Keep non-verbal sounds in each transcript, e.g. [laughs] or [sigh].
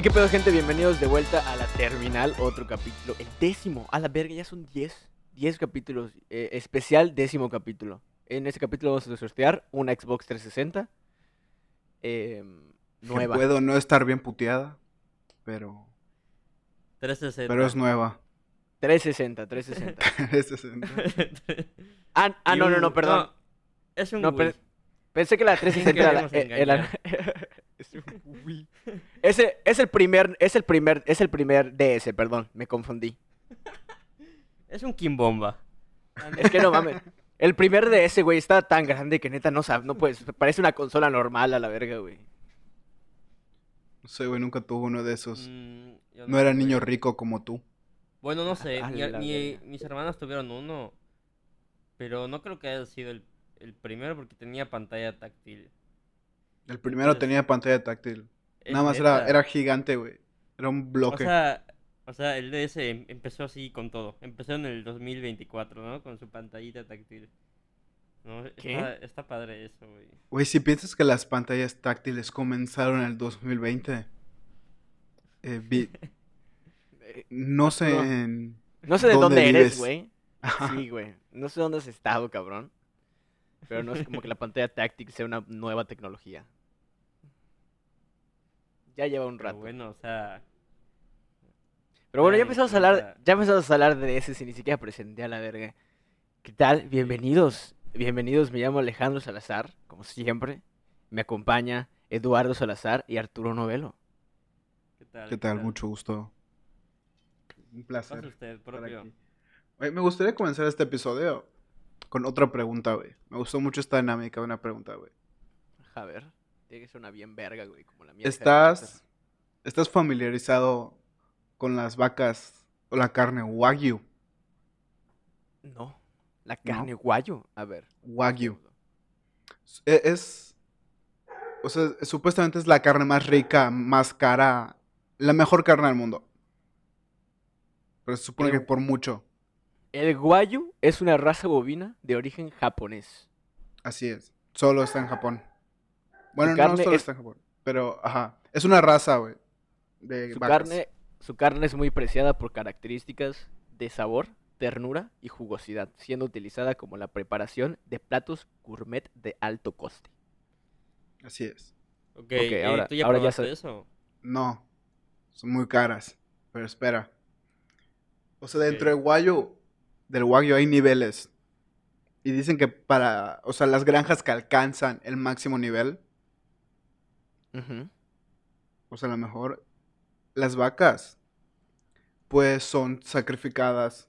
Hey, qué pedo, gente. Bienvenidos de vuelta a la terminal. Otro capítulo. El décimo. A la verga, ya son 10. 10 capítulos. eh, especial décimo capítulo. En este capítulo vamos a sortear una Xbox 360. eh, Que nueva. puedo no estar bien puteada, pero, 360. pero es nueva. 360, 360. 360. Ah, ah, no, no, no, perdón. es un No, Wii. Pensé que la 360 [laughs] era la. eh, era- [laughs] es un Wii. Ese es el primer, es el primer, es el primer DS, perdón, me confundí. Es un Kimbomba. Es que no mames. El primer DS, güey, está tan grande que neta no sabe, no puedes, parece una consola normal a la verga, güey. No sé, güey, nunca tuve uno de esos. Mm, No era niño rico como tú. Bueno, no sé. [laughs] Verga. mis hermanas tuvieron uno. Pero no creo que haya sido el, el primero porque tenía pantalla táctil. El primero Entonces, tenía pantalla táctil. Nada más era, era gigante, güey. Era un O bloque. sea, o sea, el DS em- empezó así con todo. Empezó en el 2024, ¿no? Con su pantallita táctil. No, ¿Qué? Está, está padre eso, güey. Güey, si piensas que las pantallas táctiles comenzaron en el 2020, eh, vi- [laughs] no sé Arturo. en... No sé de ¿Dónde dónde eres, güey. Sí, güey. No sé dónde has estado, cabrón. Pero no es como que la pantalla táctil sea una nueva tecnología. Ya lleva un Pero rato. bueno, o sea. Pero bueno, ya empezamos a hablar, ya empezamos a hablar de ese sin ni siquiera presenté a la verga. ¿Qué tal? Bienvenidos, bienvenidos, me llamo Alejandro Salazar, como siempre. Me acompaña Eduardo Salazar y Arturo Novelo. ¿Qué tal? ¿Qué tal? Mucho gusto. Un placer. usted, propio. me gustaría comenzar este episodio con otra pregunta, güey. Me gustó mucho esta dinámica de una pregunta, güey. A ver, tiene que ser una bien verga, güey, como la mía. ¿Estás, ¿Estás familiarizado con las vacas o la carne wagyu? No, la carne guayo. A ver. Wagyu. E- Es, o sea, supuestamente es la carne más rica, más cara, la mejor carne del mundo. Pero se supone que por mucho. El guayo es una raza bovina de origen japonés. Así es. Solo está en Japón. Bueno, no carne solo es- está en Japón. Pero, ajá. Es una raza, güey. De Su vacas. carne, su carne es muy preciada por características de sabor, ternura y jugosidad, siendo utilizada como la preparación de platos gourmet de alto coste. Así es. Ok, Ok, eh, ahora- ¿tú ya ahora ya eso? No. Son muy caras. Pero espera. O sea, dentro del Wagyu, del Wagyu hay niveles. Y dicen que para, o sea, las granjas que alcanzan el máximo nivel, Sea, a lo mejor las vacas, pues son sacrificadas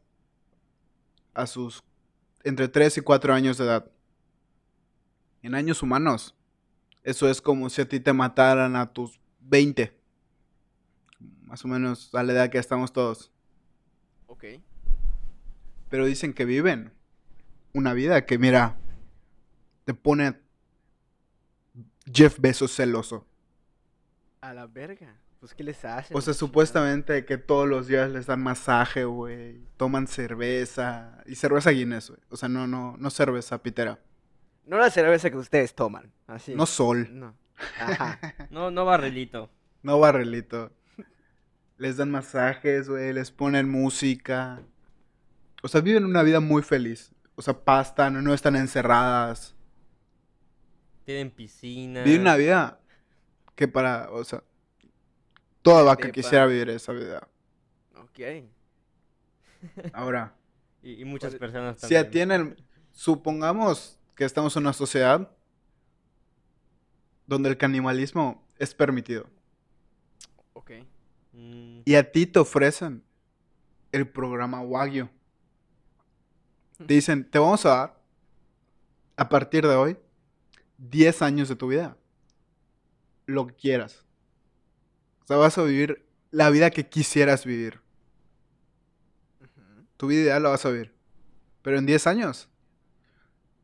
a sus entre 3 y 4 años de edad. En años humanos, eso es como si a ti te mataran a tus 20. Más o menos a la edad que estamos todos. Ok. Pero dicen que viven una vida que, mira, te pone Jeff Bezos celoso. A la verga. Pues, ¿qué les hacen? O sea, Chingada. supuestamente que todos los días les dan masaje, güey. Toman cerveza. Y cerveza Guinness, güey. O sea, no, no, no cerveza pitera. No la cerveza que ustedes toman. Así. No sol. No. Ajá. [laughs] No, no barrilito. No barrilito. Les dan masajes, güey. Les ponen música. O sea, viven una vida muy feliz. O sea, pastan, no están encerradas. Tienen piscina. Viven una vida que para, o sea, toda vaca Epa. quisiera vivir esa vida. Ok. [laughs] Ahora, Y, y muchas ¿Cuál- personas si también. tienen, supongamos que estamos en una sociedad donde el canibalismo es permitido Ok. Mm, y a ti te ofrecen el programa Wagyu. [laughs] Te dicen, te vamos a dar a partir de hoy 10 años de tu vida. Lo que quieras. O sea, vas a vivir la vida que quisieras vivir. Tu vida ideal la vas a vivir. Pero en 10 años.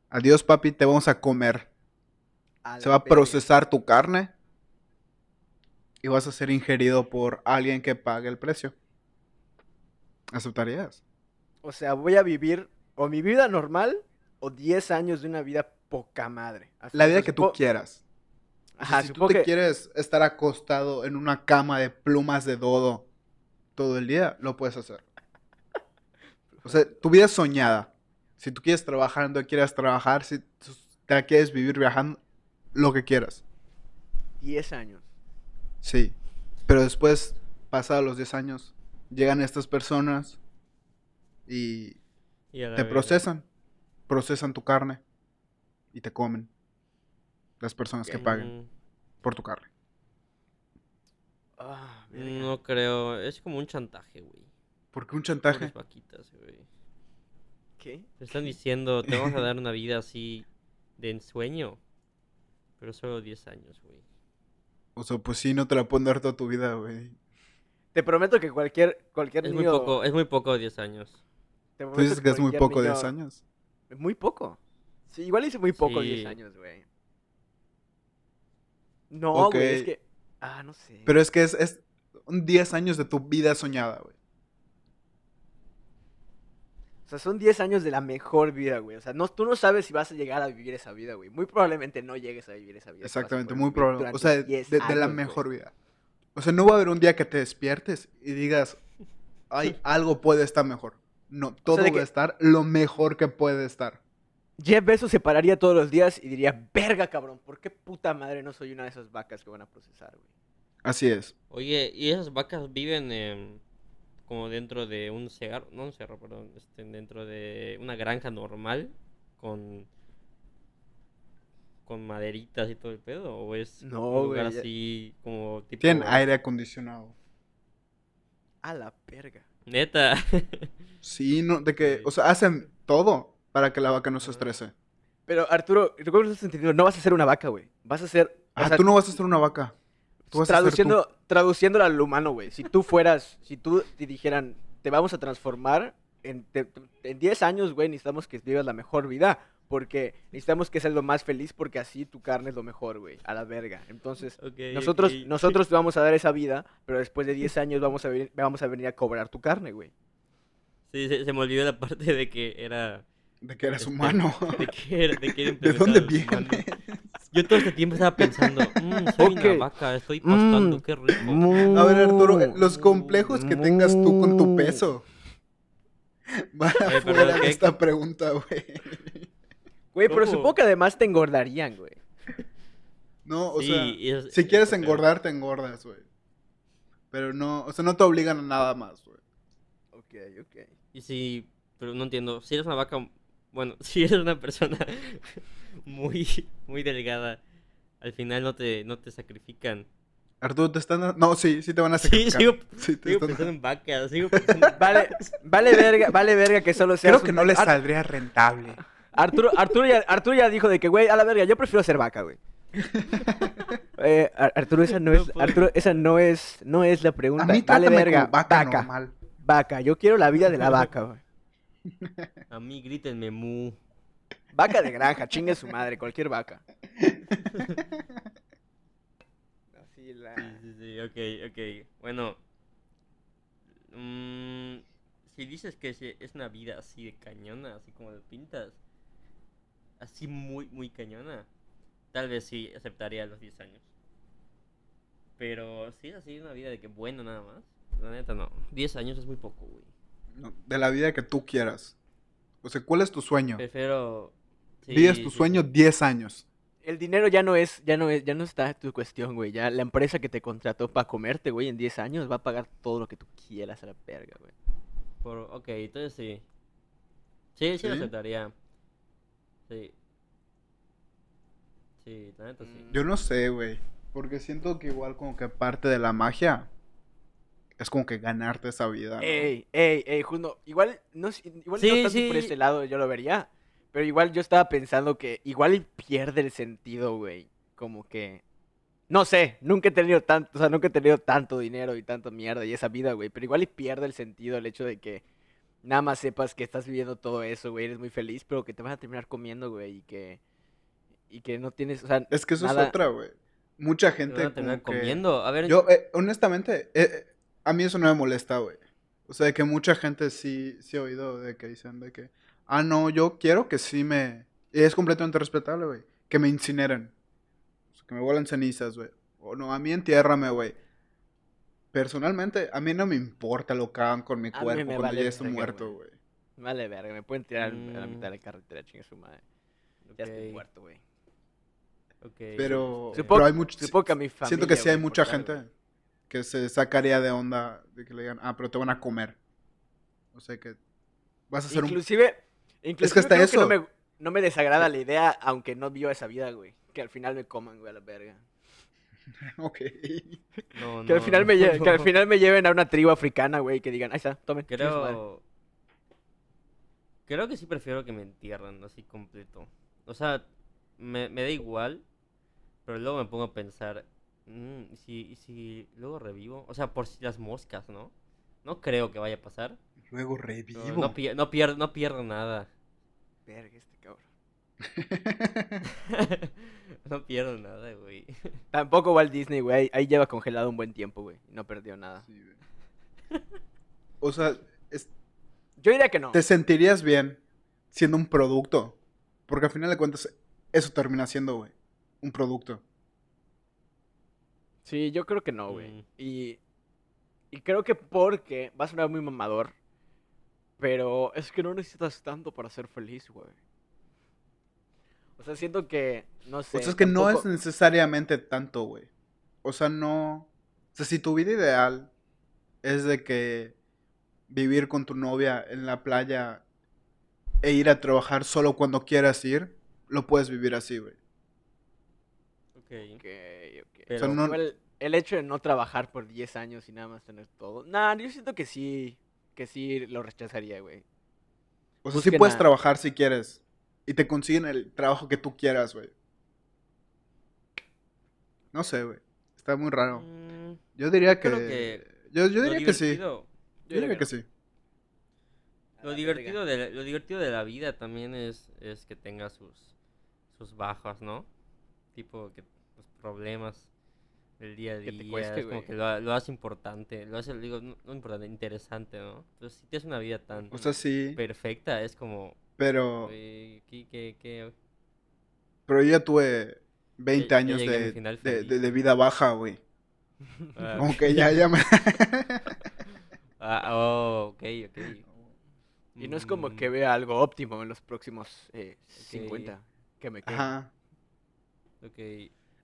Adiós, papi, te vamos a comer. A Se va a procesar tu carne. Y vas a ser ingerido por alguien que pague el precio. ¿Aceptarías? O sea, voy a vivir o mi vida normal o 10 años de una vida poca madre. Así, La vida que tú quieras. Ajá, si tú te que- quieres estar acostado en una cama de plumas de dodo todo el día, lo puedes hacer. O sea, tu vida es soñada. Si tú quieres trabajar donde quieras trabajar, si tú te la quieres vivir viajando, lo que quieras. 10 años. Sí. Pero después, pasados los 10 años, llegan estas personas y te procesan. Procesan tu carne y te comen. Las personas que paguen Mm, por tu carne. Ah. No creo, es como un chantaje, güey. ¿Por qué un chantaje? vaquitas, güey. ¿Qué? Te están diciendo, te vamos a dar una vida así de ensueño. Pero solo 10 años, güey. O sea, pues sí, no te la pueden dar toda tu vida, güey. Te prometo que cualquier, cualquier Es muy niño... poco, es muy poco 10 años. te Tú dices que es muy poco, niño- 10 años. Muy poco. Sí, igual hice muy poco 10 Sí. años, güey. No, güey, es que... Ah, no sé. Pero es que es, es un 10 años de tu vida soñada, güey. O sea, son 10 años de la mejor vida, güey. O sea, no, tú no sabes si vas a llegar a vivir esa vida, güey. Muy probablemente no llegues a vivir esa vida. Exactamente, muy probable. O sea, de, 10 de la güey. mejor vida. O sea, no va a haber un día que te despiertes y digas, ay, [laughs] algo puede estar mejor. No, todo de va que- a estar lo mejor que puede estar. Jeff Bezos se pararía todos los días y diría, verga, cabrón, ¿por qué puta madre no soy una de esas vacas que van a procesar, güey? Así es. Oye, ¿y esas vacas viven como dentro de un cerro? No un cerro, perdón. Este, dentro de una granja normal con con maderitas y todo el pedo o es No, un lugar güey, ya- así como tipo Tienen aire acondicionado. A la verga. neta [laughs] Sí, no, de que, o sea, hacen todo para que la vaca no se estrese. Pero, Arturo, recuerdo que estás entendiendo, no vas a ser una vaca, güey. Vas a ser... o Ah, sea, tú no vas a ser una vaca. Tú vas a ser tú. traduciendo, traduciéndolo al humano, güey. Si tú fueras, si tú te dijeran, te vamos a transformar, en, te- te- en 10 años, güey, necesitamos que vivas la mejor vida. Porque necesitamos que seas lo más feliz, porque así tu carne es lo mejor, güey. A la verga. Entonces, Ok, nosotros, nosotros te vamos a dar esa vida, pero después de 10 años vamos a, venir, vamos a venir a cobrar tu carne, güey. sí se, se me olvidó la [laughs] parte de que era De que eres este, humano. [laughs] de que era de que era [laughs] ¿De dónde vienes? yo todo este tiempo estaba pensando [laughs] "Mm, soy una vaca estoy pastando Mm. qué rico A ver, Arturo, eh, los complejos que tengas tú con tu Mm. peso van Oye, afuera de ¿qué- esta pregunta, güey. Güey, pero supongo que además te engordarían, güey. No, o Sí, sea, es- si quieres engordar, te engordas, güey. Pero no, o sea, no te obligan a nada más, güey. Ok, ok. Y si, pero no entiendo, si eres una vaca, bueno, [laughs] si eres una persona [laughs] muy, muy delgada, al final no te, no te sacrifican. Arturo, te están... dando- No, sí, sí te van a [laughs] Sí, sacrificar. sigo- Sí, te Sigo están- pensando en vacas, sigo pensando en Vale, vale verga, vale verga que solo seas Creo que un- no le Ar- saldría rentable. Arturo, Arturo, ya, Arturo ya dijo de que, güey, a la verga, yo prefiero ser vaca, güey. Eh, Ar- Arturo, esa no No es, puedo. Arturo, esa no es, no es la pregunta. A mí vale verga, vaca, vaca, normal. vaca. Yo quiero la vida de la vaca, güey. [laughs] A mí grítenme mu. Vaca de granja, chingue su madre, cualquier vaca. [laughs] Así la... Sí, sí, sí, ok, ok. Bueno. mm, si dices que es, es una vida así de cañona, así como lo pintas, así muy, muy cañona, tal vez sí aceptaría los 10 años. Pero si es así una vida de que bueno nada más, la neta no. 10 años es muy poco, güey. No, de la vida que tú quieras. O sea, ¿cuál es tu sueño? Prefiero... sí, Vives tu sí, sueño sí. 10 años. El dinero ya no es, ya no es, ya no está tu cuestión, güey. Ya la empresa que te contrató para comerte, güey, en 10 años va a pagar todo lo que tú quieras a la verga, güey. Por, ok, entonces sí. Sí, sí, lo ¿Sí? aceptaría. Sí. Sí, la neta sí. Yo no sé, güey. Porque siento que igual como que parte de la magia es como que ganarte esa vida. ¿no? Ey, ey, ey, Juno, igual no, igual Sí, no tanto sí. por este lado yo lo vería, pero igual yo estaba pensando que igual pierde el sentido, güey, como que no sé, nunca he tenido tanto, o sea, nunca he tenido tanto dinero y tanta mierda y esa vida, güey, pero igual y pierde el sentido el hecho de que nada más sepas que estás viviendo todo eso, güey, eres muy feliz, pero que te vas a terminar comiendo, güey, y que y que no tienes, o sea, Es que eso nada- es otra, güey. Mucha Te gente van a terminar como que- comiendo. A ver, Yo, eh, honestamente, eh, eh, a mí eso no me molesta, güey. O sea, que mucha gente sí, sí he oído de que dicen de que, ah, no, yo quiero que sí me... y es completamente respetable, güey. Que me incineren. que me vuelan cenizas, güey. O no, a mí entiérrame, güey. Personalmente, a mí no me importa lo que hagan con mi A cuerpo cuando vale ya esté verga, muerto, güey. Vale, verga, me pueden tirar a la mitad de Mm. la carretera, chingue su madre. Ya estoy muerto, güey. ok, Pero, Supongo- pero hay mucho, Supongo que a mi familia. siento que sí hay mucha gente. Que se sacaría de onda de que le digan, ah, pero te van a comer. O sea que vas a hacer un... Inclusive, inclusive hasta creo eso- no, me, no me desagrada la idea, aunque no viva esa vida, güey. Que al final me coman, güey, a la verga. [laughs] Ok. no, Que al no, final me, lle- que al final me lleven a una tribu africana, güey, que digan, ahí está, tomen. chingue su madre". Creo. Creo que sí prefiero que me entierren así completo. O sea, me, me da igual. Pero luego me pongo a pensar. Mm, ¿y si, y si luego revivo? O sea, por si las moscas, ¿no? No creo que vaya a pasar. Luego revivo. no, pier- no, pierdo, no pierdo nada. Verga, este cabrón. [laughs] no pierdo nada, güey. [laughs] Tampoco Walt Disney, güey. ahí- lleva congelado un buen tiempo, güey. No perdió nada. Sí, güey. [laughs] o sea, es- Yo diría que no. te sentirías bien siendo un producto. Porque al final de cuentas, eso termina siendo, güey. Un producto. Sí, yo creo que no, güey. Mm. Y, y creo que porque va a sonar muy mamador, pero es que no necesitas tanto para ser feliz, güey. O sea, siento que, no sé. o sea, es que no es necesariamente tanto, güey. O sea, no. O sea, si tu vida ideal es de que vivir con tu novia en la playa e ir a trabajar solo cuando quieras ir, lo puedes vivir así, güey. Ok. Ok, ok. Pero- O sea, no- Igual, el hecho de no trabajar por 10 años y nada más tener todo. Nah, yo siento que sí, que sí lo rechazaría, güey. O sea, sí puedes a- trabajar si quieres. Y te consiguen el trabajo que tú quieras, güey. No sé, güey. Está muy raro. Mm, Yo diría que... creo que Yo, yo diría que sí. Yo diría que sí. Lo divertido, de, la- lo divertido de la vida también es, es que tenga sus, sus bajas, ¿no? Tipo que los problemas del día a Que te día, cueste, es como que lo, lo hace importante, lo hace, digo, no, no importante, interesante, ¿no? Entonces, si tienes una vida tan O sea, sí. perfecta, es como, Pero... güey, ¿qué, qué, qué? Pero yo ya tuve 20 Ya- ya años de, final de, de- de vida baja, güey. Ah, Como que ya, ya me... [laughs] ah, oh, ok, ok. Y no es como Mm, que vea algo óptimo en los próximos eh, 50 que me queden. Ajá. ok.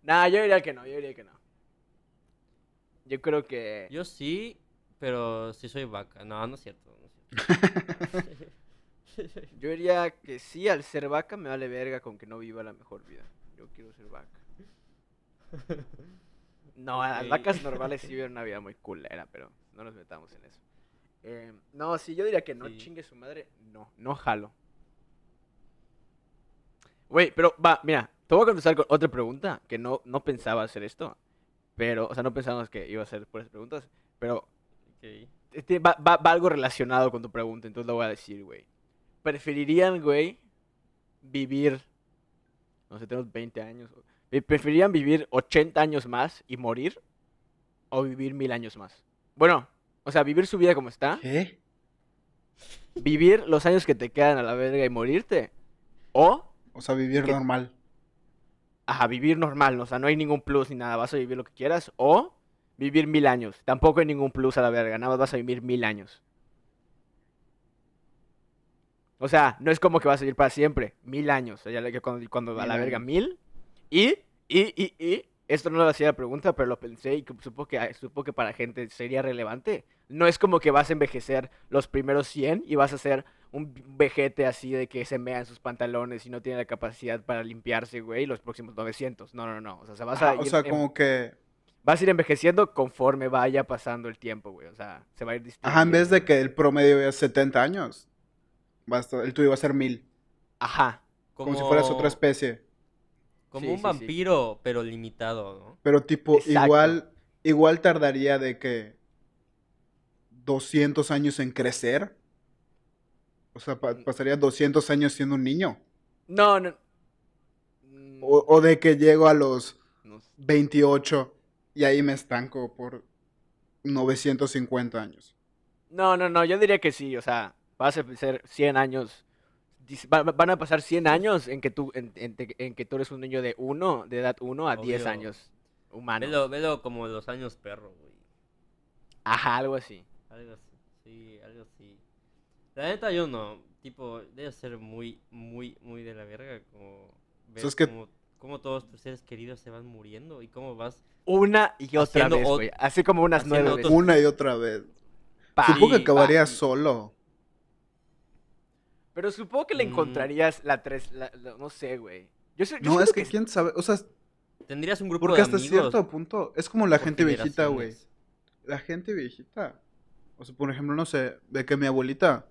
Nah, yo diría que no, yo diría que no. Yo creo que... Yo sí, pero sí soy vaca. No, no es cierto. No es cierto. [laughs] Yo diría que sí, al ser vaca me vale verga con que no viva la mejor vida. Yo quiero ser vaca. No, las vacas normales sí viven una vida muy culera, pero no nos metamos en eso. Eh, no, sí, yo diría que no Sí. chingue su madre. No, no jalo. Güey, pero va, mira, te voy a contestar con otra pregunta que no, no pensaba hacer esto. Pero, o sea, no pensábamos que iba a hacer por esas preguntas. Pero este, va, va- va algo relacionado con tu pregunta, entonces lo voy a decir, güey. ¿Preferirían, güey, vivir, no sé, tenemos 20 años, eh, ¿preferirían vivir 80 años más y morir? ¿O vivir mil años más? Bueno, o sea, vivir su vida como está, ¿Qué? vivir los años que te quedan a la verga y morirte. O, O sea, vivir normal. Ajá, vivir normal, o sea, no hay ningún plus ni nada, vas a vivir lo que quieras. O vivir mil años, tampoco hay ningún plus a la verga, nada más vas a vivir mil años. O sea, no es como que vas a vivir para siempre, mil años. O sea, ya cuando, cuando a la verga, mil. Y, y, y, y, esto no lo hacía la pregunta, pero lo pensé y que supo que, supo que para gente sería relevante. No es como que vas a envejecer los primeros 100 y vas a ser un vejete así de que se mea en sus pantalones y no tiene la capacidad para limpiarse, güey, los próximos 900. No, no, no. O sea, se vas a Ajá, o ir sea, en- como que... vas a ir envejeciendo conforme vaya pasando el tiempo, güey. O sea, se va a ir Ajá, en vez de que el promedio es 70 años, va a estar- el tuyo va a ser 1000. Ajá. Como, si fueras otra especie. Como Sí, un sí, sí. vampiro, pero limitado, ¿no? Pero tipo, Exacto. igual, igual tardaría de que 200 años en crecer. O sea, pa- Mm. pasaría 200 años siendo un niño. No, no. Mm, O, o de que llego a los no sé. 28 y ahí me estanco por 950 años. No, no, no, yo diría que sí, o sea, vas a ser 100 años van a pasar 100 años en que tú, en, en en que tú eres un niño de 1, de edad 1 a 10 Obvio. años humanos. Velo, velo como los años perro, güey. Ajá, algo así. Algo así. Sí, algo así. La neta, yo no. Tipo, debe ser muy, muy, muy de la verga. Como ver es que- cómo, cómo todos tus seres queridos se van muriendo y cómo vas. Una y otra vez, güey. Así como unas nueve veces. Una y otra vez. Pa, Supongo que Sí, acabaría pa. solo. Pero supongo que le Mm. encontrarías la tres, la- la- no sé, güey. Yo, sé- yo No, es que quién sabe. O sea, Tendrías un grupo porque de hasta amigos. cierto punto es como la gente viejita, güey. La gente viejita. O sea, por ejemplo, no sé, de que mi abuelita.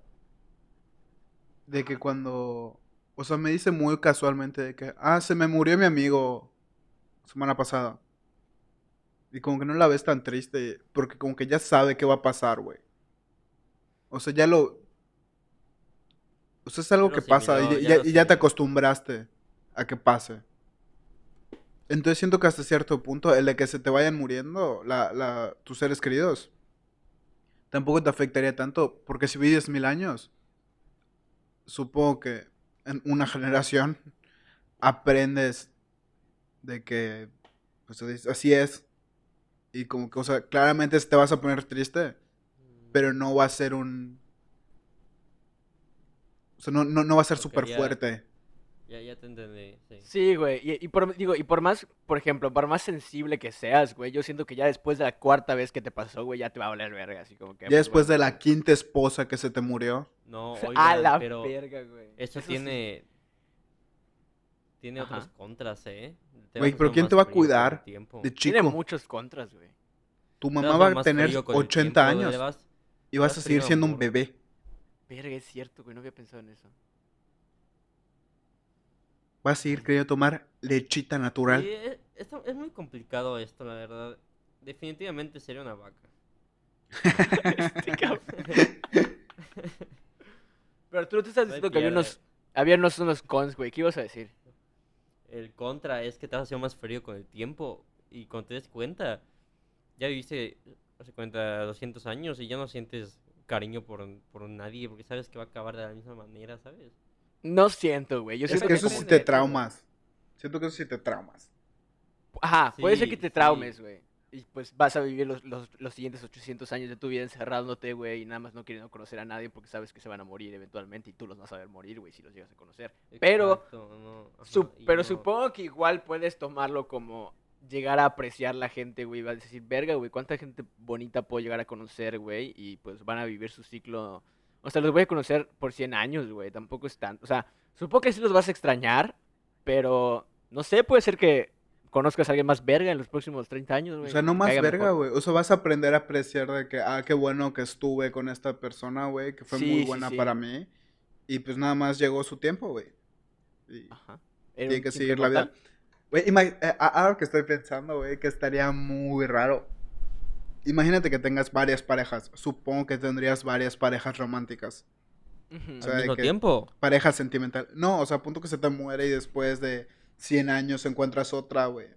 De que cuando. O sea, me dice muy casualmente de que. Ah, se me murió mi amigo. Semana pasada. Y como que no la ves tan triste. Porque como que ya sabe qué va a pasar, güey. O sea, ya lo. O sea, es algo que pasa. Y, ya ya, lo y ya te acostumbraste a que pase. Entonces siento que hasta cierto punto, el de que se te vayan muriendo la, la, tus seres queridos, tampoco te afectaría tanto, porque si vives mil años, supongo que en una generación aprendes de que pues, es- así es. Y como que, o sea, claramente te vas a poner triste, pero no va a ser un... O sea, no, no, no va a ser Ok, súper fuerte. Ya, ya te entendí. Sí. Sí, güey. Y, y por, digo, y por más, por ejemplo, por más sensible que seas, güey, yo siento que ya después de la cuarta vez que te pasó, güey, ya te va a valer verga, así como que... Ya pues, después de la quinta esposa que se te murió. No, [laughs] A la pero verga, güey. eso sí. tiene. Tiene Ajá. otros contras, ¿eh? Te Güey, pero ¿quién te va a cuidar tiempo. De Tiene chico, muchos contras, güey. tu mamá va a tener frío con el 80 tiempo, le años vas- y vas vas a seguir frío, siendo un bebé. Verga, es cierto, güey, no había pensado en eso. Vas a seguir queriendo tomar lechita natural. Sí, es, esto- es muy complicado esto, la verdad. Definitivamente sería una vaca. [laughs] Este cabrón. [laughs] Pero tú te estás diciendo que había unos, había unos, unos cons, güey. ¿Qué ibas a decir? El contra es que te vas haciendo más frío con el tiempo. Y cuando te des cuenta, ya viviste, hace cuenta, 200 años y ya no sientes cariño por, por nadie porque sabes que va a acabar de la misma manera, ¿sabes? No siento, güey. Yo Es siento que que eso sí te traumas. Siento que eso sí te traumas. Ajá, puede ser que te traumes, güey. Y pues vas a vivir los, los, los siguientes 800 años de tu vida encerrándote, güey, y nada más no queriendo conocer a nadie porque sabes que se van a morir eventualmente y tú los vas a ver morir, güey, si los llegas a conocer. Pero, Exacto, no, ajá, Sup- y pero no- supongo que igual puedes tomarlo como llegar a apreciar la gente, güey. Vas a decir, verga, güey, cuánta gente bonita puedo llegar a conocer, güey. Y pues van a vivir su ciclo. O sea, los voy a conocer por 100 años, güey. Tampoco es tanto. O sea, supongo que sí los vas a extrañar, pero no sé, puede ser que conozcas a alguien más verga en los próximos 30 años, O güey. sea, no más verga, güey. O sea, vas a aprender a apreciar de que, ah, qué bueno que estuve con esta persona, güey, que fue Sí, muy buena sí. para mí. Y pues nada más llegó su tiempo, güey. Y Ajá. Era tiene un que seguir la vida. Güey, eh, a- algo que estoy pensando, güey, que estaría muy raro. Imagínate que tengas varias parejas. Supongo que tendrías varias parejas románticas. O sea, Al mismo que- tiempo. Pareja sentimental. No, o sea, a punto que se te muere y después de 100 años encuentras otra, güey.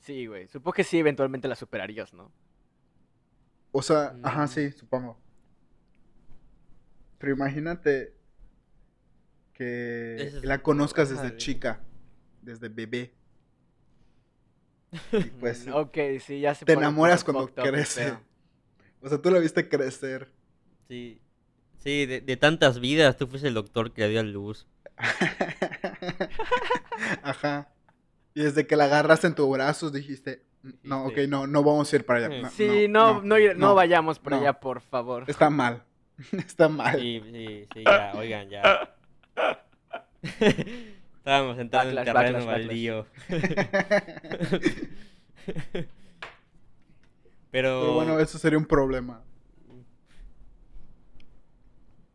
Sí, güey. Supongo que sí, eventualmente la superarías, ¿no? O sea, ajá, Mm. sí, supongo. Pero imagínate que es la conozcas desde güey. chica, desde bebé. [laughs] Y pues Mm, Ok, sí, ya se te enamoras cuando up crece. O sea, tú la viste crecer. Sí. Sí, de, de tantas vidas, tú fuiste el doctor que dio a luz. [laughs] Ajá. Y desde que la agarraste en tus brazos dijiste, no, ok, no, no vamos a ir para allá. Sí. No, Sí, no, no, no vayamos por no. allá, por favor. Está mal. [laughs] Está mal. Sí, sí, sí, ya, oigan, ya. [laughs] Estábamos entrando Backlash, en terreno backlash, baldío. [laughs] Pero, Pero bueno, eso sería un problema.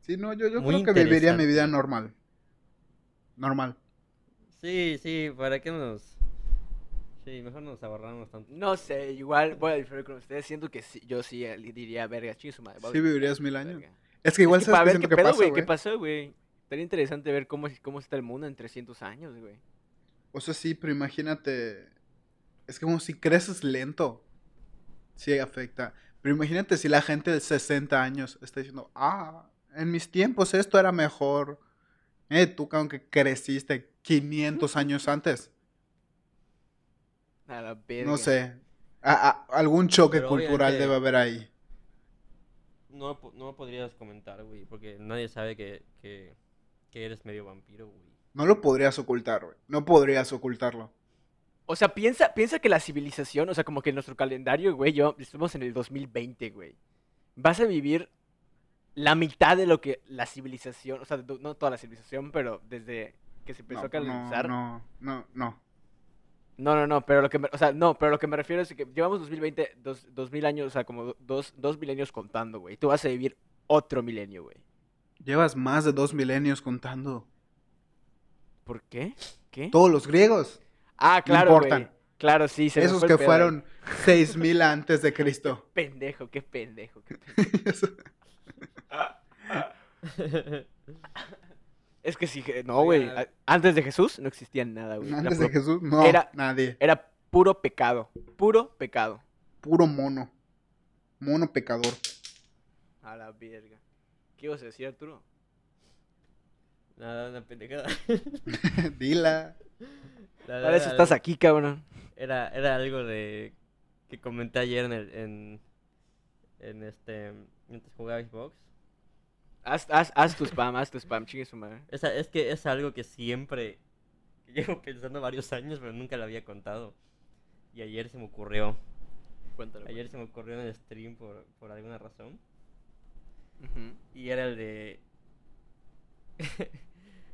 Sí, no, yo, yo Muy creo que viviría mi vida normal. Normal. Sí, sí, ¿para qué nos...? Sí, mejor nos ahorramos tanto. No sé, igual voy a diferir con ustedes. Siento que sí, yo sí eh, diría, verga, chingue su madre. voy a Sí vivir vivirías mi mil años. verga". Es que igual Es que sabes que pedo, pasa, güey, qué pasó, güey. Estaría interesante ver cómo, es- cómo está el mundo en 300 años, güey. O sea, sí, pero imagínate. Es como si creces lento. Sí afecta. Pero imagínate si la gente de 60 años está diciendo, ah, en mis tiempos esto era mejor. Eh, tú, cabrón, que creciste 500 [laughs] años antes. A la. No sé. A- a- algún choque Pero cultural debe haber ahí. No, no podrías comentar, güey, porque nadie sabe que, que, que eres medio vampiro, güey. No lo podrías ocultar, güey. No podrías ocultarlo. O sea, piensa, piensa que la civilización, o sea, como que nuestro calendario, güey, yo estamos en el 2020, güey. Vas a vivir la mitad de lo que la civilización, o sea, no toda la civilización, pero desde que se empezó No, a calentar. no, no, no. No, no, no, pero lo que me, o sea, no, pero lo que me refiero es que llevamos 2020, dos, 2000 años, o sea, como do- dos, dos milenios contando, güey. Tú vas a vivir otro milenio, güey. Llevas más de dos milenios contando. ¿Por qué? ¿Qué? Todos los griegos. Ah, claro, güey. importan. Claro, sí, se me Esos fue el que pedo ahí. fueron 6000 antes de Cristo. [laughs] Pendejo, qué pendejo, qué [laughs] pendejo. [laughs] Es que sí, no, güey. Antes de Jesús no existía nada, güey. Era Antes de puro- Jesús, no, Era- nadie. Era puro pecado. Puro pecado. Puro mono. Mono pecador. A la verga. ¿Qué ibas a decir, Arturo? Nada, una pendejada. [laughs] [laughs] Dila. Para eso era estás algo- aquí, cabrón. Era, era algo de que comenté ayer en el, en, en este, mientras jugaba Xbox. Haz, haz, haz tu spam, haz tu spam, chingue su madre. Es, es que es algo que siempre llevo pensando varios años, pero nunca lo había contado. Y ayer se me ocurrió. Cuéntalo. Ayer se me ocurrió en el stream por, por alguna razón. Ujú. Y era el de. [laughs]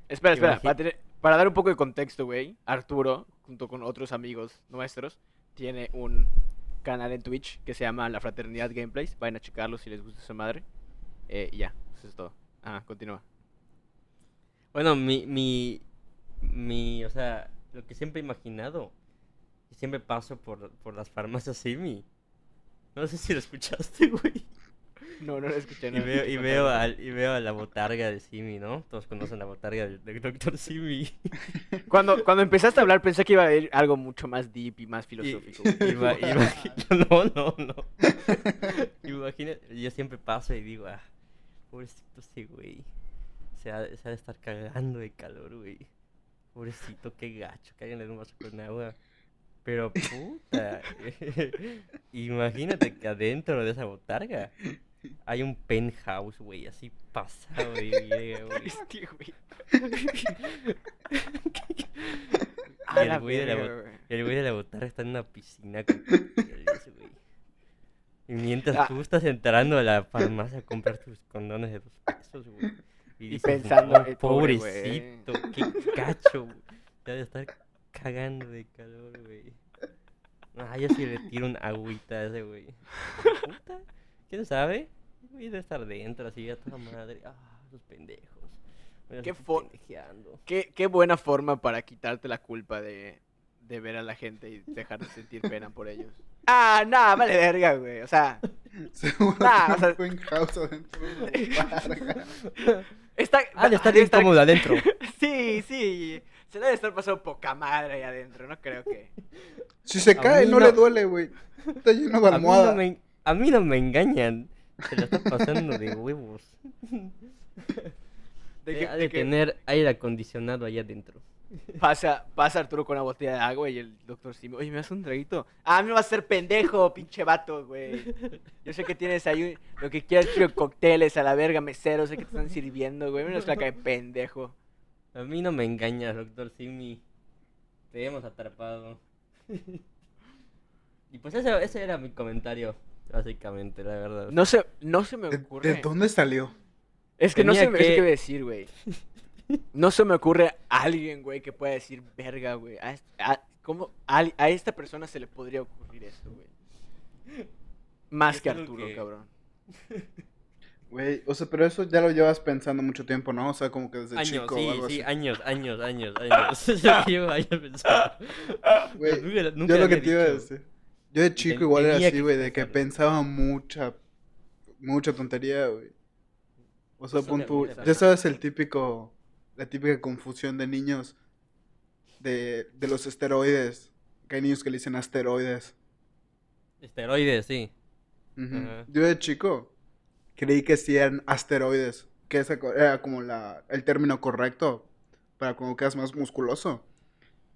Espera, espera. Para, para dar un poco de contexto, güey. Arturo, junto con otros amigos nuestros, tiene un canal en Twitch que se llama La Fraternidad Gameplays. Vayan a checarlo si les gusta esa madre. Eh, ya, eso es todo. Ah, continúa. Bueno, mi, mi, mi, o sea, lo que siempre he imaginado, siempre paso por, por las farmacias [laughs] Simi. No sé si lo escuchaste, [laughs] güey. No, no lo escuché. Y no veo, y veo, al, y veo a la botarga de Simi, ¿no? Todos conocen la botarga del, del Dr. Simi. [laughs] Cuando, cuando empezaste a hablar pensé que iba a ir algo mucho más deep y más Y- filosófico. no, no, no. Imagina, yo siempre paso y digo, ah, pobrecito ese güey. Se ha, se ha de estar cagando de calor, güey. Pobrecito, qué gacho, que alguien le dé un vaso con agua. Pero puta, [laughs] imagínate que adentro de esa botarga hay un penthouse, güey, así pasado de verga, güey. [laughs] Este, [laughs] güey. Y el güey de la botarga está en una piscina con güey. Y mientras Ah. tú estás entrando a la farmacia a comprar tus condones de dos pesos, güey. Y, Y dices, pensando, pobrecito, qué gacho, güey. Ha de estar cagando de calor, güey. Ah, yo sí le tiro un agüita a ese güey. ¿Quién sabe? Güey debe estar dentro, así a toda madre. Ah, los pendejos. Qué. Qué, qué buena forma para quitarte la culpa de, de ver a la gente y dejar de sentir pena por ellos. Ah, nada, vale verga, güey. O sea, [laughs] Seguro Nah, o sea- adentro de está. Ah, de estar debe bien cómodo adentro. [laughs] Sí, sí. Se debe estar pasando poca madre ahí adentro, no creo que. Si se A cae, no, no- le duele, güey. Está lleno de A mí, almohada. no me, a mí no me engañan. Se lo está pasando de huevos. De De, que, ha de de que tener aire acondicionado allá adentro. Pasa, pasa Arturo con una botella de agua y el doctor Simi, oye, ¿me das un traguito? Ah, me vas a ser pendejo, pinche vato, güey. Yo sé que tienes ahí un- lo que quieras, quiero cócteles a la verga, meseros, sé que te están sirviendo, güey. Menos la cae pendejo. A mí no me engañas, doctor Simi. Te hemos atrapado. y pues ese, ese era mi comentario, básicamente, la verdad. No se, no se me ¿De, ocurre. de dónde salió? Es que no Tenía se me es que- que decir, güey. No se me ocurre alguien, güey, que pueda decir verga, güey. A, a- ¿cómo a, a esta persona se le podría ocurrir esto, güey? Más que Arturo, que- cabrón. [laughs] Güey, o sea, pero eso ya lo llevas pensando mucho tiempo, ¿no? O sea, como que desde años, chico o algo sí, así. años, años, años, años. [laughs] Que llevo años pensando. Güey, Nunca- nunca yo lo que te iba a decir. Yo de chico Ten- igual era así, que güey, de que pensaba mucha, mucha tontería, güey. O sea, gusta. ya sabes el típico, la típica confusión de niños de, de los esteroides. Que hay niños que le dicen asteroides. Esteroides, sí. Yo de chico creí que sí eran asteroides. Que ese era como la, el término correcto. para cuando quedas más musculoso.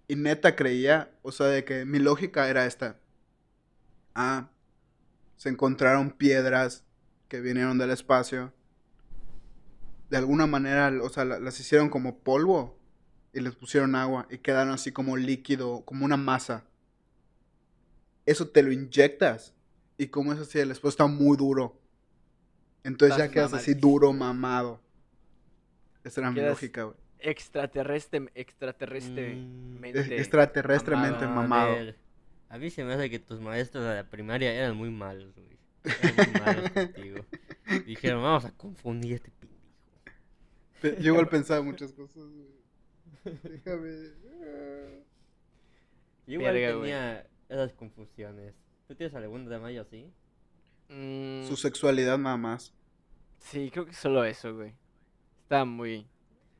Y neta creía, o sea, de que mi lógica era esta. Ah, se encontraron piedras que vinieron del espacio. De alguna manera, o sea, la- las hicieron como polvo y les pusieron agua y quedaron así como líquido, como una masa. Eso te lo inyectas y como es así, el después está muy duro. Entonces ya quedas así duro, mamado. Esa era mi lógica, güey. Extraterrestre, extraterrestre. Mm. mente Extraterrestremente mamada. A mamado. ver, A mí se me hace que tus maestros de la primaria eran muy malos, güey. Eran muy malos [laughs] contigo. Dijeron, vamos a confundir este. Pe- Yo igual pensaba muchas cosas, güey. Déjame. ah. Yo igual Verga, güey. tenía esas confusiones. ¿Tú tienes alguna de mayo así? Mm, Su sexualidad nada más. Sí, creo que solo eso, güey. Está muy...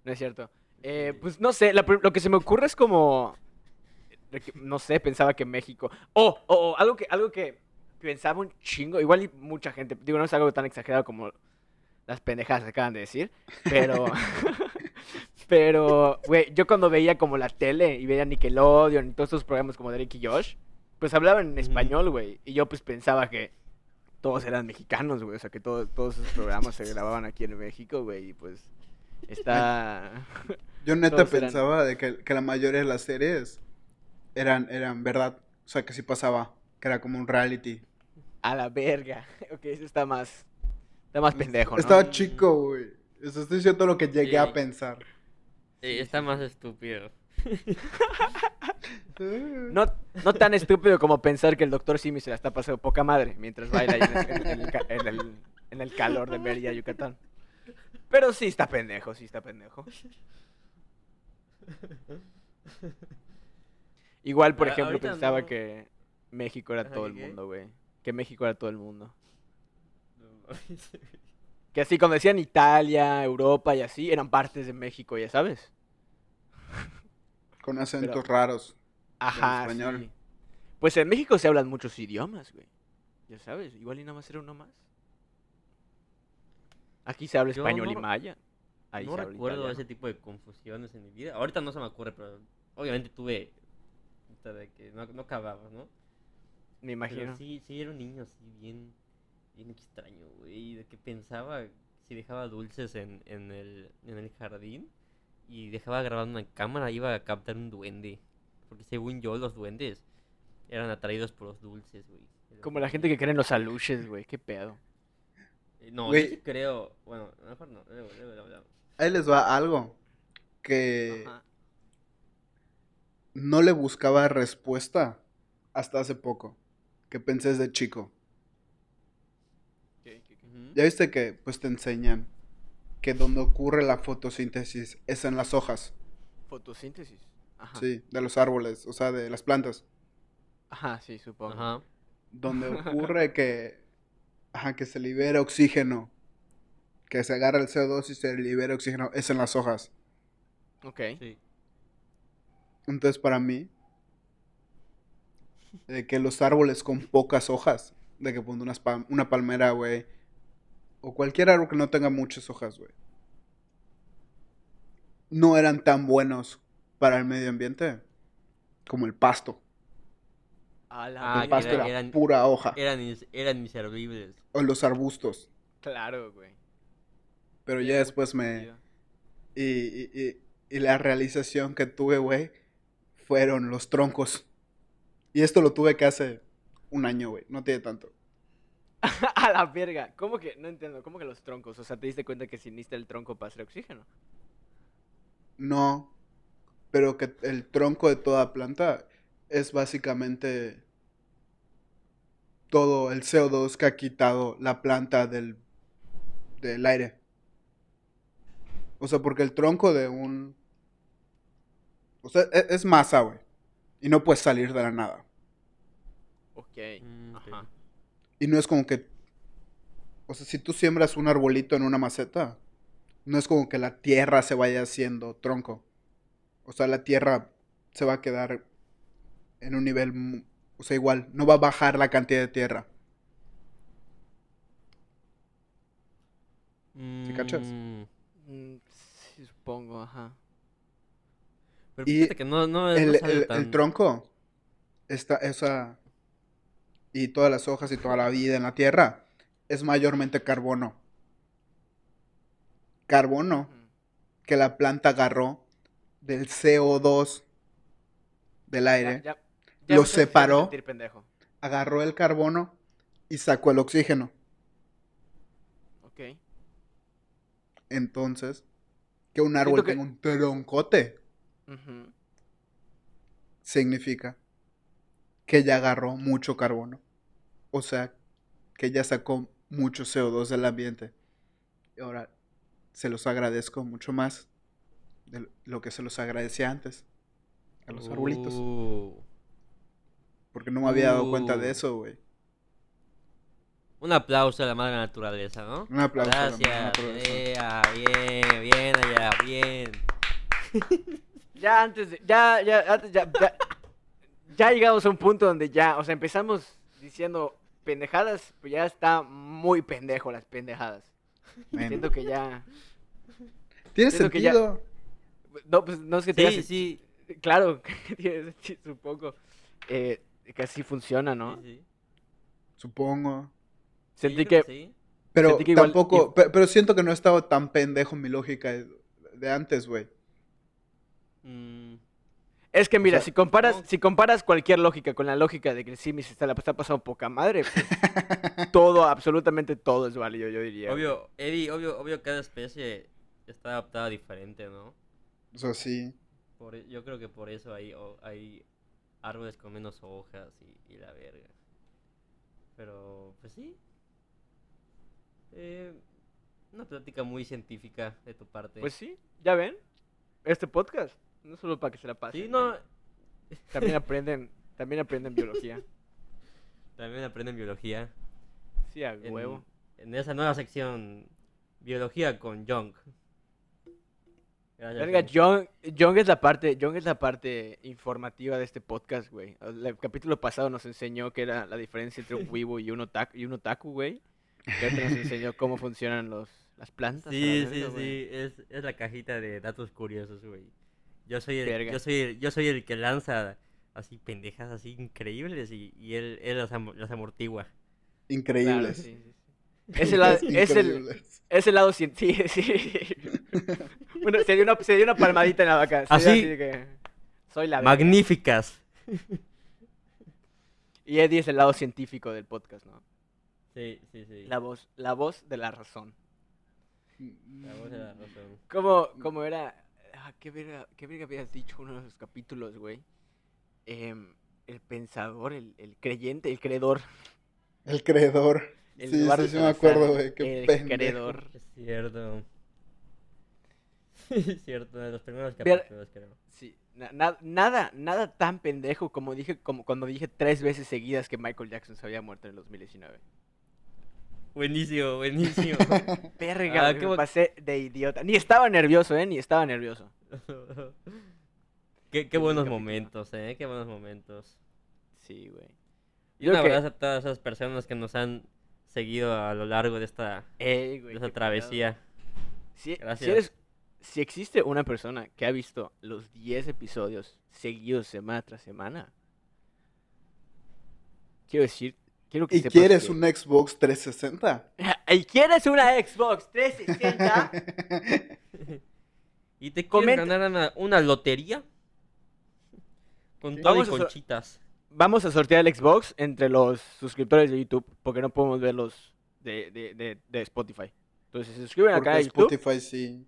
No es cierto. Eh, pues no sé, la lo que se me ocurre es como... No sé, pensaba que México... Oh, oh, oh, algo que, algo que pensaba un chingo, igual y mucha gente, digo, no es algo tan exagerado como las pendejadas que acaban de decir, pero... [laughs] pero, güey, yo cuando veía como la tele y veía Nickelodeon y todos esos programas como Drake y Josh, pues hablaban en español, güey, y yo pues pensaba que todos eran mexicanos, güey. O sea, que todo- todos esos programas se grababan aquí en México, güey. Y pues está... [laughs] Yo neta eran- pensaba de que, que la mayoría de las series eran, eran verdad. O sea, que sí pasaba. Que era como un reality. a la verga. [laughs] Ok, eso está más... Está más pendejo, ¿no? Estaba chico, güey. Eso estoy diciendo lo que llegué Sí. a pensar. Sí, está más estúpido. [laughs] No, no tan estúpido como pensar que el doctor Simi se la está pasando poca madre mientras baila ahí en, el, en el ca- en el- en el calor de Mérida, Yucatán. Pero sí está pendejo, sí está pendejo. Igual, por Ah, ejemplo, pensaba no. que México era todo el mundo, güey. Que México era todo el mundo. Que así, como decían Italia, Europa y así, eran partes de México, ya sabes. Con acentos Pero- raros. Ajá, español. sí. Pues en México se hablan muchos idiomas, güey. Ya sabes, igual y nada más era uno más. Aquí se habla Yo español y maya. Ahí no se habla recuerdo italiano. ese tipo de confusiones en mi vida. Ahorita no se me ocurre, pero obviamente tuve. De que no, no acababa, ¿no? Me imagino. Pero sí, sí, era un niño así bien, bien extraño, güey. De que pensaba si dejaba dulces en, en, el, en el jardín y dejaba grabando una cámara, iba a captar un duende. Porque según yo, los duendes eran atraídos por los dulces, güey. Como la gente que cree en los aluches, güey. Qué pedo. Eh, No, Güey. yo sí creo. Bueno, mejor no. luego-. Ahí les va algo. Que Ajá. no le buscaba respuesta hasta hace poco. Que pensé desde chico. Ya viste que pues te enseñan que donde ocurre la fotosíntesis es en las hojas. Fotosíntesis. Ajá. Sí, de los árboles, o sea, de las plantas. Ajá, sí, supongo. Ajá. Donde [laughs] ocurre que, ajá, que se libera oxígeno. Que se agarra el CO2 y se libera oxígeno. Es en las hojas. Ok. Sí. Entonces, para mí, de que los árboles con pocas hojas, de que ponte unas pal- una palmera, güey, o cualquier árbol que no tenga muchas hojas, güey, no eran tan buenos para el medio ambiente como el pasto. Ah, el pasto era- era, eran- pura hoja. Eran, eran inservibles. O los arbustos. Claro, güey. Pero ya después me... Y, y- y- y la realización que tuve, güey, fueron los troncos. Y esto lo tuve que hace un año, güey. No tiene tanto. [laughs] A la verga. ¿Cómo que? No entiendo. ¿Cómo que los troncos? O sea, ¿te diste cuenta que si necesita el tronco para hacer oxígeno? No, pero que el tronco de toda planta es básicamente todo el CO2 que ha quitado la planta del, del aire. O sea, porque el tronco de un... O sea, e- es, masa, güey. Y no puedes salir de la nada. Ok. Mm. Y no es como que... O sea, si tú siembras un arbolito en una maceta, no es como que la tierra se vaya haciendo tronco. O sea, la tierra se va a quedar en un nivel... O sea, igual, no va a bajar la cantidad de tierra. ¿Sí cachas? Mm, Mm, sí, supongo, ajá. Pero Y fíjate que no, no, no El, el- el tronco, esa, y todas las hojas y toda la vida en la tierra, es mayormente carbono. Carbono que la planta agarró del CO2 del aire, ya- ya lo separó. sentir agarró el carbono y sacó el oxígeno. Ok. Entonces, que un árbol que- tenga un troncote significa que ya agarró mucho carbono. O sea, que ya sacó mucho CO2 del ambiente. Y ahora se los agradezco mucho más de lo que se los agradecía antes a los arbolitos. Uh, Porque no me había dado cuenta de Uh. eso, güey. un aplauso a la madre naturaleza, ¿no? Un aplauso a la madre Gracias. naturaleza. Bien, bien allá, bien. [laughs] Ya antes de, ya, ya, antes, ya, ya, ya llegamos a un punto donde ya, o sea, empezamos diciendo pendejadas, pues ya está muy pendejo las pendejadas. Men, Siento que ya, Tiene siento que ya- sentido. no, pues no es que tenga Sí, sen- sí. claro, [laughs] que tiene sentido, supongo, eh, que así funciona, ¿no? sí, sí. Supongo. Sentí que, sí. Pero Sentí que igual- tampoco, pero, siento que no estaba tan pendejo mi lógica de, de antes, güey. Mm, es que mira, sea, si comparas, no. si comparas cualquier lógica con la lógica de que sí, me se está, la está pasando poca madre, pues, todo, absolutamente todo es válido, yo diría. obvio, Eddie, obvio, obvio, cada especie está adaptada diferente, ¿no? O sea, sí. Por, yo creo que por eso hay árboles con menos hojas y, y la verga. Pero, pues sí. Eh, una plática muy científica de tu parte. Pues sí, ya ven, este podcast, no solo para que se la pasen. sí, no. También aprenden, también aprenden biología. También aprenden biología. Sí, a En, huevo. en esa nueva sección, biología con Young. Verga, Young. John, John es la parte, John es la parte informativa de este podcast, güey. El, capítulo pasado nos enseñó que era la diferencia entre un [laughs] wibu y un otaku, y un otaku, güey. Y ahorita nos enseñó cómo funcionan los, las plantas. Sí, sí, sí, es, es la cajita de datos curiosos, güey. Yo soy el, Verga. yo soy el, yo soy el que lanza así pendejas así increíbles y, y él, él las, am- las amortigua. Increíbles. sí, sí, sí. Es [laughs] el, lado- es el, es el lado científico, sí, [laughs] sí. Bueno, se dio, una, se dio una palmadita en la vaca. Así. de que soy la verga. Magníficas. [laughs] Y Eddie es el lado científico del podcast, ¿no? Sí, sí, sí. La voz, la voz de la razón. La voz de la razón. ¿Cómo, cómo era? Ah, ¿qué, verga, ¿Qué verga habías dicho uno de los capítulos, güey? Em, el pensador, el, el creyente, el creedor. El creedor. El sí, sí, sí me acuerdo, güey. Qué el pendejo. creedor. Es cierto. [laughs] es cierto, de los primeros capítulos, creo. Sí, na- na- nada, nada tan pendejo como dije, como cuando dije tres veces seguidas que Michael Jackson se había muerto en el 2019. Buenísimo, [laughs] buenísimo. Verga, Ah, me pasé de idiota. Ni estaba nervioso, eh, ni estaba nervioso. [laughs] qué, qué buenos momentos, eh, qué buenos momentos. Sí, güey. Y un creo que- abrazo a todas esas personas que nos han seguido a lo largo de esta, Ey, de esta travesía. Si, Gracias. Si, eres- si existe una persona que ha visto los 10 episodios seguidos semana tras semana, quiero decir, quiero que ¿Y quieres que- un Xbox 360? [laughs] ¿Y quieres una Xbox 360? [laughs] ¿Y te quieres Comenta- ganar una, una lotería? Con todo Vamos y a so- conchitas. Vamos a sortear el Xbox entre los suscriptores de YouTube, porque no podemos verlos de, de, de, de Spotify. Entonces, si se suscriben acá a Porque YouTube. Spotify sí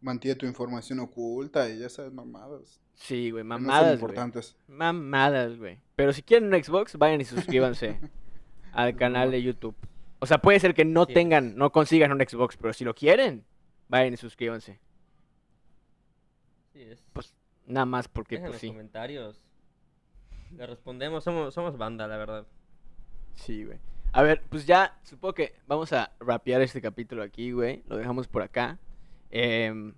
mantiene tu información oculta y esas mamadas. Sí, güey, que no son mamadas, güey. importantes. Mamadas, güey. Pero si quieren un Xbox, vayan y suscríbanse [laughs] al canal de YouTube. O sea, puede ser que no Sí. tengan, no consigan un Xbox, pero si lo quieren, vayan y suscríbanse. Sí, es. Pues nada más porque, Dejen pues los sí. comentarios. Le respondemos, somos, somos banda, la verdad. Sí, güey. A ver, pues ya, supongo que vamos a rapear este capítulo aquí, güey. Lo dejamos por acá. Em,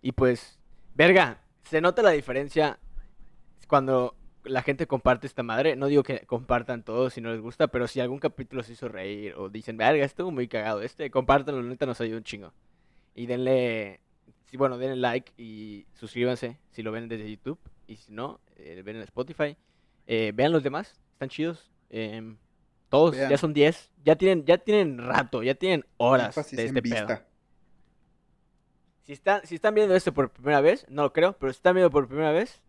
y pues, verga, se nota la diferencia cuando la gente comparte esta madre. No digo que compartan todo si no les gusta, pero si algún capítulo se hizo reír o dicen, verga, estuvo muy cagado este, compártanlo, neta nos ayuda un chingo. Y denle sí, bueno, denle like y suscríbanse si lo ven desde YouTube. Y si no, eh, ven en Spotify. Eh, vean los demás, están chidos. em, todos, ya son 10. Ya tienen, ya tienen rato, ya tienen horas de este pedo. Si están, si están viendo esto por primera vez, no lo creo, pero si están viendo por primera vez,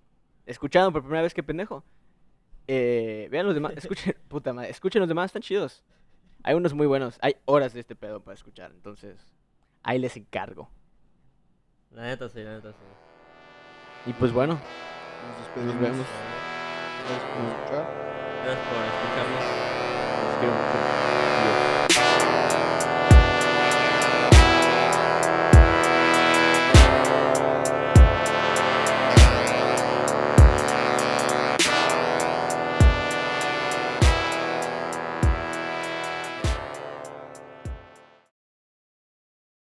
escuchando por primera vez, qué pendejo. Eh, vean los demás, [laughs] escuchen, puta madre, escuchen los demás, están chidos. Hay unos muy buenos, hay horas de este pedo para escuchar, entonces ahí les encargo. La neta sí, la neta sí. Y pues bueno, Nos despedimos. nos vemos. Gracias por escuchar. Gracias por escucharnos.